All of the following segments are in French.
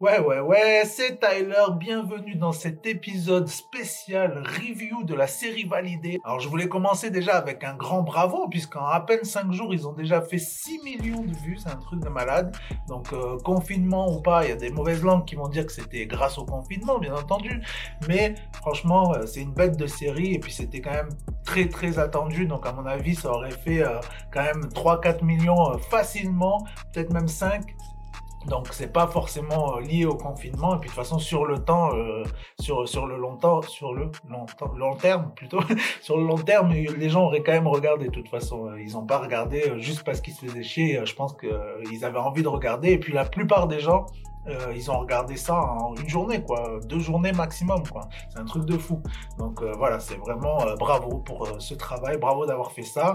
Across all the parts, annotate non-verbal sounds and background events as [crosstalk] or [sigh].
Ouais, ouais, ouais, c'est Tyler. Bienvenue dans cet épisode spécial review de la série validée. Alors, je voulais commencer déjà avec un grand bravo, puisqu'en à peine 5 jours, ils ont déjà fait 6 millions de vues. C'est un truc de malade. Donc, euh, confinement ou pas, il y a des mauvaises langues qui vont dire que c'était grâce au confinement, bien entendu. Mais franchement, euh, c'est une bête de série. Et puis, c'était quand même très, très attendu. Donc, à mon avis, ça aurait fait euh, quand même 3-4 millions facilement, peut-être même 5 donc c'est pas forcément euh, lié au confinement et puis de toute façon sur le temps, euh, sur sur le long [laughs] sur le long, terme plutôt, sur le long terme, les gens auraient quand même regardé de toute façon. Ils ont pas regardé juste parce qu'ils se faisaient chier. Je pense qu'ils avaient envie de regarder et puis la plupart des gens euh, ils ont regardé ça en une journée, quoi, deux journées maximum, quoi. C'est un truc de fou. Donc euh, voilà, c'est vraiment euh, bravo pour ce travail, bravo d'avoir fait ça.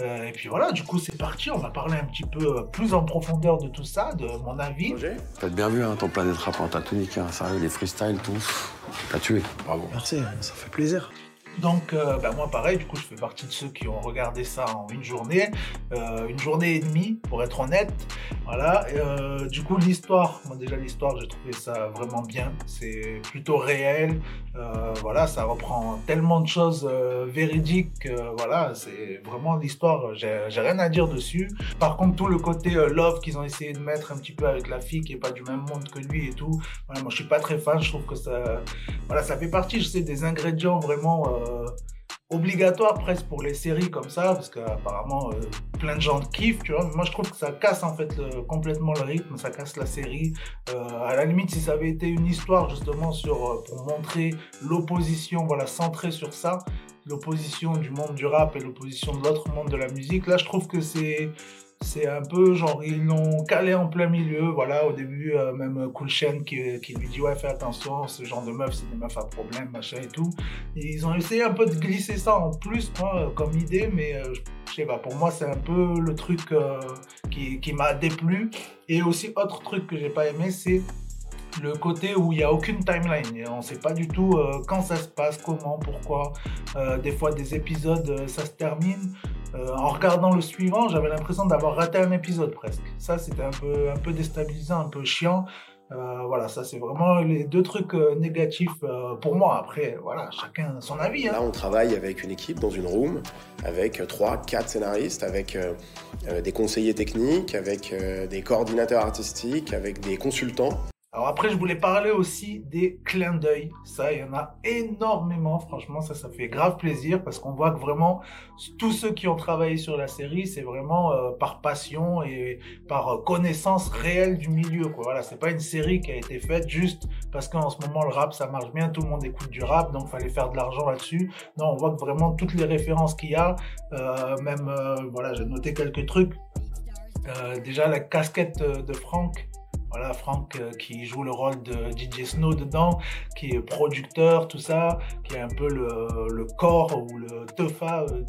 et puis voilà, du coup c'est parti. On va parler un petit peu plus en profondeur de tout ça, de mon avis. T'as bien vu hein, ton planète rap en hein, sérieux, les freestyles, tout. T'as tué, bravo. Merci, ça fait plaisir. Donc, euh, bah, moi, pareil, du coup, je fais partie de ceux qui ont regardé ça en une journée, euh, une journée et demie, pour être honnête. Voilà. Euh, du coup, l'histoire, moi, déjà, l'histoire, j'ai trouvé ça vraiment bien. C'est plutôt réel. voilà, ça reprend tellement de choses véridiques. voilà, c'est vraiment l'histoire. J'ai rien à dire dessus. Par contre, tout le côté love qu'ils ont essayé de mettre un petit peu avec la fille qui est pas du même monde que lui et tout. Voilà, moi, je suis pas très fan. Je trouve que ça, voilà, ça fait partie, je sais, des ingrédients vraiment obligatoire presque pour les séries comme ça, parce qu'apparemment euh, plein de gens kiffent, tu vois. moi je trouve que ça casse en fait complètement le rythme, ça casse la série. Euh, à la limite, si ça avait été une histoire justement sur pour montrer l'opposition, voilà, centrée sur ça, l'opposition du monde du rap et l'opposition de l'autre monde de la musique, là je trouve que c'est c'est un peu genre, ils l'ont calé en plein milieu. Voilà, au début, euh, même Cool Chain qui, qui, lui dit Ouais, fais attention, ce genre de meufs, c'est des meufs à problème, machin et tout. ils ont essayé un peu de glisser ça en plus, moi, comme idée, mais euh, je sais pas, pour moi, c'est un peu le truc euh, qui, qui m'a déplu. Et aussi, autre truc que j'ai pas aimé, c'est le côté où il n'y a aucune timeline. On ne sait pas du tout quand ça se passe, comment, pourquoi. des fois, des épisodes, ça se termine. Euh, en regardant le suivant, j'avais l'impression d'avoir raté un épisode presque. Ça, c'était un peu, déstabilisant, un peu chiant. Euh, voilà, ça c'est vraiment les deux trucs euh, négatifs pour moi. Après, voilà, chacun son avis. Hein. Là, on travaille avec une équipe dans une room, avec trois, quatre scénaristes, avec des conseillers techniques, avec des coordinateurs artistiques, avec des consultants. Alors après, je voulais parler aussi des clins d'œil. Ça, il y en a énormément. Franchement, ça, ça fait grave plaisir parce qu'on voit que vraiment, tous ceux qui ont travaillé sur la série, c'est vraiment euh, par passion et par euh, connaissance réelle du milieu. Quoi. Voilà, c'est pas une série qui a été faite juste parce qu'en ce moment, le rap, ça marche bien. Tout le monde écoute du rap, donc fallait faire de l'argent là-dessus. Non, on voit que vraiment toutes les références qu'il y a, euh, même, voilà, j'ai noté quelques trucs. déjà, la casquette de Franck, voilà, Franck euh, qui joue le rôle de DJ Snow dedans, qui est producteur, tout ça, qui est un peu le, corps ou le tefa euh,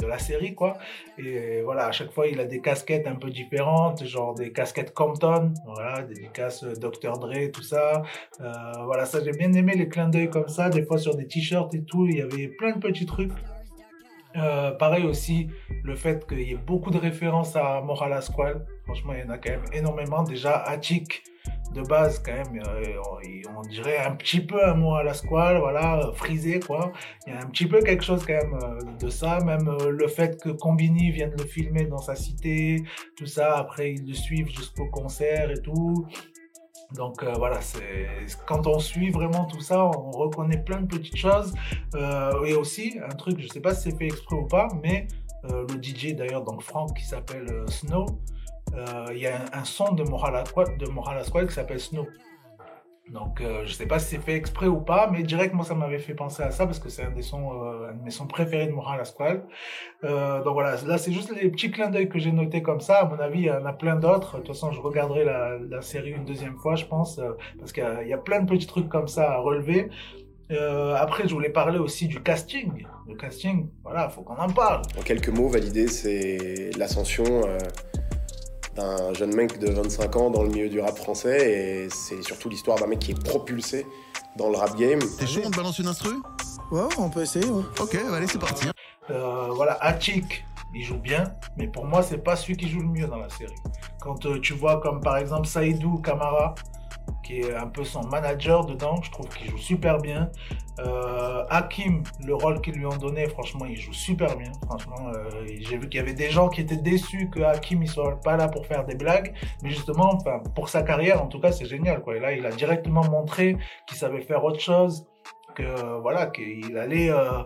de, la série, quoi. Et voilà, à chaque fois, il a des casquettes un peu différentes, genre des casquettes Compton, voilà, des casques Dr. Dre, tout ça. Euh, voilà, ça, j'ai bien aimé les clins d'œil comme ça, des fois sur des t-shirts et tout, il y avait plein de petits trucs. Pareil aussi, le fait qu'il y ait beaucoup de références à Moral Squad. Franchement, il y en a quand même énormément. Déjà, Attic, de base, quand même, euh, on dirait un petit peu un mot à la voilà, frisé, quoi. Il y a un petit peu quelque chose, quand même, euh, de ça. Même euh, le fait que Combini vienne le filmer dans sa cité, tout ça. Après, ils le suivent jusqu'au concert et tout. Donc voilà, c'est quand on suit vraiment tout ça, on reconnaît plein de petites choses. et aussi, un truc, je sais pas si c'est fait exprès ou pas, mais le DJ d'ailleurs, donc Franck, qui s'appelle Snow, euh, il y a un, son de Moral Squad, de Moral Squad qui s'appelle Snow. Donc, euh, je sais pas si c'est fait exprès ou pas, mais directement ça m'avait fait penser à ça parce que c'est un des sons, euh, un de mes sons préférés de Moral Squad. donc voilà, là c'est juste les petits clins d'œil que j'ai notés comme ça. À mon avis, il y en a plein d'autres. De toute façon, je regarderai la, série une deuxième fois, je pense, parce qu'il y, a plein de petits trucs comme ça à relever. après, je voulais parler aussi du casting. Le casting, voilà, faut qu'on en parle. En quelques mots, valider, c'est l'ascension d'un jeune mec de 25 ans dans le milieu du rap français et c'est surtout l'histoire d'un mec qui est propulsé dans le rap game. T'es chaud, on te balance une instru? Ouais, on peut essayer. Ok, allez, c'est parti. Euh, voilà, Attic, il joue bien, mais pour moi, c'est pas celui qui joue le mieux dans la série. Quand euh, tu vois comme par exemple Saïdou Kamara, qui est un peu son manager dedans. Je trouve qu'il joue super bien. Euh, Hakim, le rôle qu'ils lui ont donné, franchement, il joue super bien. Franchement, euh, j'ai vu qu'il y avait des gens qui étaient déçus que Hakim ne soit pas là pour faire des blagues, mais justement, enfin, pour sa carrière, en tout cas, c'est génial. Quoi. Et là, il a directement montré qu'il savait faire autre chose, que voilà, qu'il allait. Euh,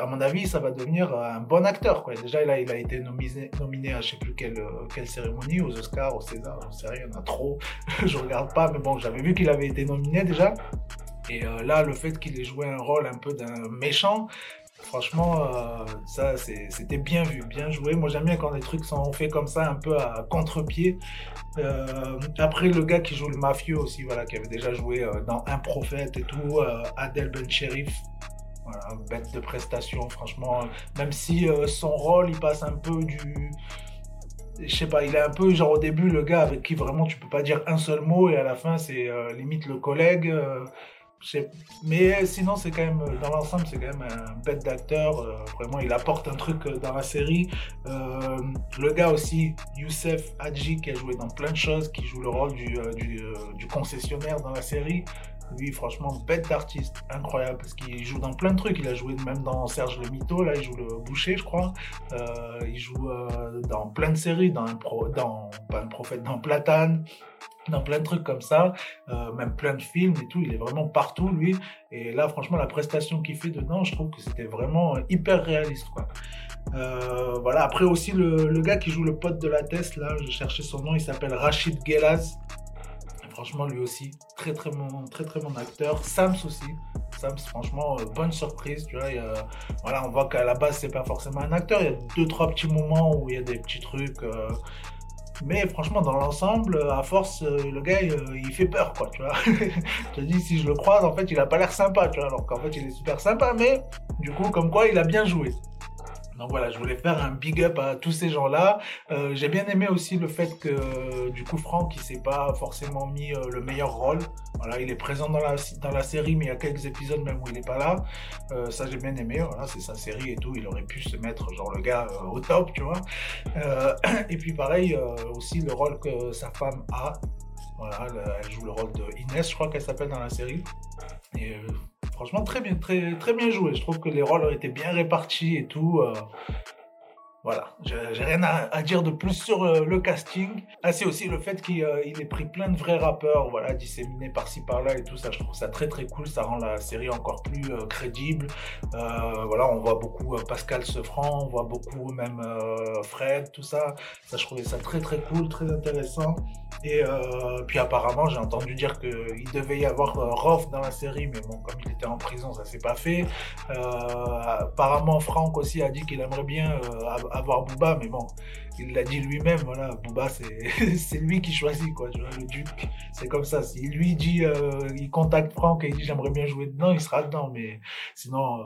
à mon avis, ça va devenir un bon acteur. Déjà, là, il a été nominé, nominé à je sais plus quelle, quelle cérémonie, aux Oscars, aux César, on sait rien, il y en a trop. [laughs] je regarde pas, mais bon, j'avais vu qu'il avait été nominé déjà. Et euh, là, le fait qu'il ait joué un rôle un peu d'un méchant, franchement, euh, ça, c'était bien vu, bien joué. Moi, j'aime bien quand les trucs sont faits comme ça, un peu à contre-pied. Euh, après, le gars qui joue le mafieux aussi, voilà, qui avait déjà joué dans Un prophète et tout, Adel Ben Sherif. Voilà, bête de prestation, franchement. Même si son rôle, il passe un peu du je sais pas, il est un peu genre au début le gars avec qui vraiment tu peux pas dire un seul mot et à la fin c'est limite le collègue. Mais sinon, c'est quand même, dans l'ensemble, c'est quand même un bête d'acteur. Euh, vraiment, il apporte un truc euh, dans la série. Euh, le gars aussi, Youssef Hadji, qui a joué dans plein de choses, qui joue le rôle du, du, concessionnaire dans la série. Lui, franchement, bête d'artiste, incroyable, parce qu'il joue dans plein de trucs. Il a joué même dans Serge le Mito, là, il joue le boucher, je crois. il joue dans plein de séries, dans, un pro, dans pas un prophète, dans Platane dans plein de trucs comme ça, euh, même plein de films et tout, il est vraiment partout lui. Et là, franchement, la prestation qu'il fait dedans, je trouve que c'était vraiment hyper réaliste. Euh, voilà, après aussi le, gars qui joue le pote de la Test, là, je cherchais son nom, il s'appelle Rachid Gelaz. Franchement, lui aussi, très très bon, très très bon acteur. Sams aussi. Sams, franchement, euh, bonne surprise. Tu vois, voilà, on voit qu'à la base, c'est pas forcément un acteur. Il y a deux, trois petits moments où il y a des petits trucs. Mais franchement, dans l'ensemble, à force, euh, le gars, euh, il fait peur, quoi, tu vois. [laughs] je te dis, si je le croise, en fait, il a pas l'air sympa, tu vois, alors qu'en fait, il est super sympa, mais du coup, comme quoi, il a bien joué. Donc voilà, je voulais faire un big up à tous ces gens-là. Euh, j'ai bien aimé aussi le fait que du coup Franck, il s'est pas forcément mis euh, le meilleur rôle. Voilà, il est présent dans la, dans la série, mais il y a quelques épisodes même où il n'est pas là. Euh, ça j'ai bien aimé. Voilà, c'est sa série et tout. Il aurait pu se mettre genre le gars au top, tu vois. [clears throat] et puis pareil aussi le rôle que sa femme a. Voilà, elle, joue le rôle de Inès, je crois qu'elle s'appelle dans la série. Et franchement, très bien, très, très bien joué. Je trouve que les rôles ont été bien répartis et tout. Euh, voilà, j'ai rien à, dire de plus sur euh, le casting. Ah, c'est aussi le fait qu'il euh, ait pris plein de vrais rappeurs, voilà, disséminés par-ci par-là et tout ça. Je trouve ça très très cool. Ça rend la série encore plus crédible. voilà, on voit beaucoup Pascal Sefranc, on voit beaucoup même Fred, tout ça. Ça, je trouvais ça très très cool, très intéressant. Et euh, puis apparemment, j'ai entendu dire qu'il devait y avoir euh, Roth dans la série, mais bon, comme il était en prison, ça s'est pas fait. Euh, apparemment, Franck aussi a dit qu'il aimerait bien avoir Booba, mais bon, il l'a dit lui-même, voilà, Booba, c'est [laughs] lui qui choisit, quoi, le duc. C'est comme ça. Si lui dit, il contacte Franck et il dit j'aimerais bien jouer dedans, il sera dedans, mais sinon,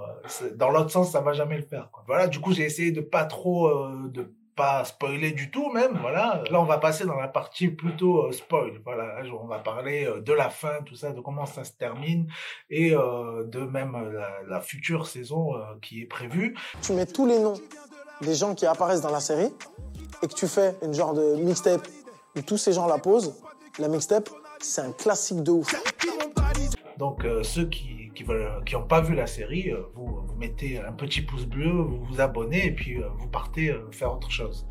dans l'autre sens, ça va jamais le faire. Voilà, du coup, j'ai essayé de pas trop, de pas spoiler du tout même, voilà. Là, on va passer dans la partie plutôt euh, spoil, voilà. on va parler euh, de la fin, tout ça, de comment ça se termine et euh, de même la, future saison qui est prévue. Tu mets tous les noms des gens qui apparaissent dans la série et que tu fais une genre de mixtape où tous ces gens la posent. La mixtape, c'est un classique de ouf. Donc ceux qui qui n'ont pas vu la série, euh, vous, vous, mettez un petit pouce bleu, vous vous abonnez et puis euh, vous partez euh, faire autre chose.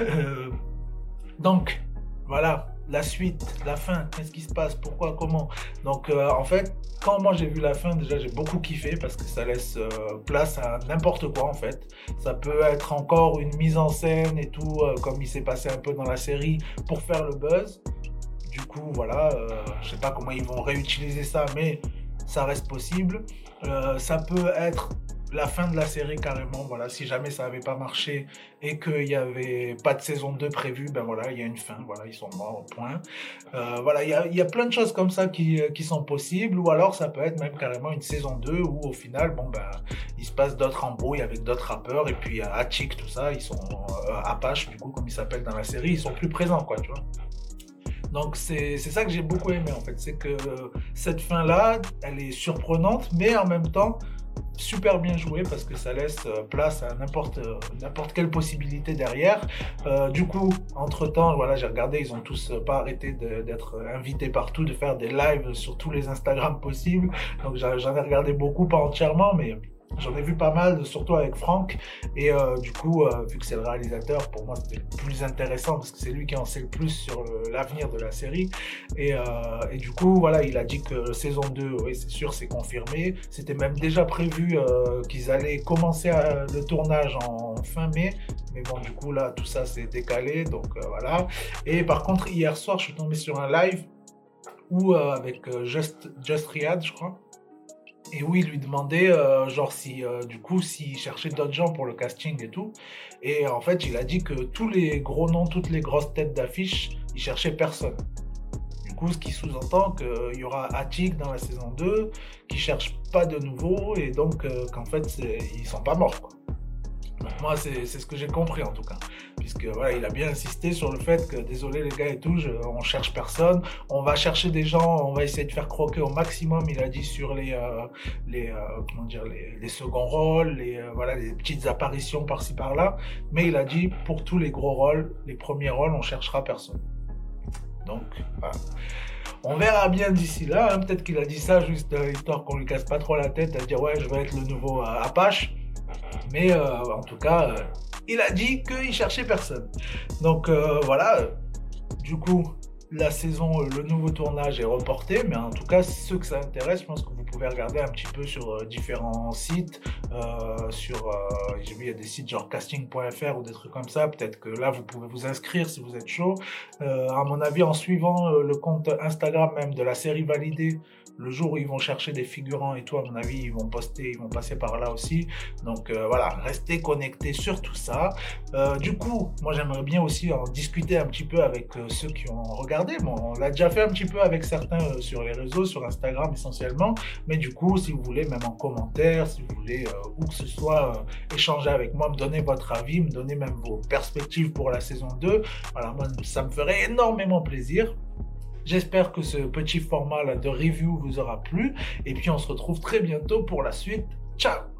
[laughs] Donc, voilà, la suite, la fin, qu'est-ce qui se passe, pourquoi, comment. Donc en fait, quand moi j'ai vu la fin, déjà j'ai beaucoup kiffé parce que ça laisse place à n'importe quoi en fait. Ça peut être encore une mise en scène et tout, comme il s'est passé un peu dans la série, pour faire le buzz. Du coup, voilà, je sais pas comment ils vont réutiliser ça, mais ça reste possible. Euh, ça peut être la fin de la série carrément, voilà, si jamais ça n'avait pas marché et qu'il n'y avait pas de saison 2 prévue, ben voilà, il y a une fin, voilà, ils sont morts, au point. Euh, voilà, il y a, plein de choses comme ça qui, qui, sont possibles, ou alors ça peut être même carrément une saison 2 où au final, bon ben, il se passe d'autres embrouilles avec d'autres rappeurs, et puis à Attic, tout ça, ils sont euh, Apache, du coup, comme ils s'appellent dans la série, ils sont plus présents, quoi, tu vois. Donc c'est ça que j'ai beaucoup aimé en fait, c'est que cette fin-là, elle est surprenante, mais en même temps, super bien joué parce que ça laisse euh, place à n'importe n'importe quelle possibilité derrière. Euh, du coup, entre temps, voilà, j'ai regardé, ils ont tous pas arrêté d'être invités partout, de faire des lives sur tous les Instagram possibles. Donc j'en ai regardé beaucoup, pas entièrement, mais J'en ai vu pas mal, surtout avec Franck. Et euh, du coup, euh, vu que c'est le réalisateur, pour moi, c'était le plus intéressant parce que c'est lui qui en sait le plus sur l'avenir de la série. Et, euh, et, du coup, voilà, il a dit que saison 2, oui, c'est sûr, c'est confirmé. C'était même déjà prévu qu'ils allaient commencer le tournage en fin mai. Mais bon, du coup, là, tout ça s'est décalé. Donc voilà. Et par contre, hier soir, je suis tombé sur un live où, avec Just, Just Riyad, je crois et oui, il lui demandait, euh, genre, si, euh, du coup, s'il cherchait d'autres gens pour le casting et tout. Et en fait, il a dit que tous les gros noms, toutes les grosses têtes d'affiche, il cherchait personne. Du coup, ce qui sous-entend qu'il y aura Attic dans la saison 2, qui cherche pas de nouveau, et donc euh, qu'en fait, ils sont pas morts. Moi, c'est ce que j'ai compris en tout cas. Puisque voilà, il a bien insisté sur le fait que, désolé les gars et tout, je, on cherche personne. On va chercher des gens, on va essayer de faire croquer au maximum, il a dit, sur les, euh, les, euh, comment dire, les, les, seconds rôles, les, euh, voilà, les petites apparitions par-ci par-là. Mais il a dit, pour tous les gros rôles, les premiers rôles, on cherchera personne. Donc. On verra bien d'ici là. Hein. Peut-être qu'il a dit ça juste histoire qu'on lui casse pas trop la tête à dire ouais, je vais être le nouveau Apache. Mais euh, en tout cas, euh, il a dit qu'il cherchait personne. Donc euh, voilà, du coup, la saison, le nouveau tournage est reporté, mais en tout cas, ceux que ça intéresse, je pense que vous pouvez regarder un petit peu sur différents sites. sur, j'ai vu, il y a des sites genre casting.fr ou des trucs comme ça. Peut-être que là, vous pouvez vous inscrire si vous êtes chaud. à mon avis, en suivant le compte Instagram même de la série validée, le jour où ils vont chercher des figurants et tout, à mon avis, ils vont poster, ils vont passer par là aussi. Donc euh, voilà, restez connectés sur tout ça. Euh, du coup, moi j'aimerais bien aussi en discuter un petit peu avec euh, ceux qui ont regardé. Bon, on l'a déjà fait un petit peu avec certains sur les réseaux, sur Instagram essentiellement. Mais du coup, si vous voulez, même en commentaire, si vous voulez, où que ce soit, échanger avec moi, me donner votre avis, me donner même vos perspectives pour la saison 2. Voilà, moi, ça me ferait énormément plaisir. J'espère que ce petit format de review vous aura plu. Et puis on se retrouve très bientôt pour la suite. Ciao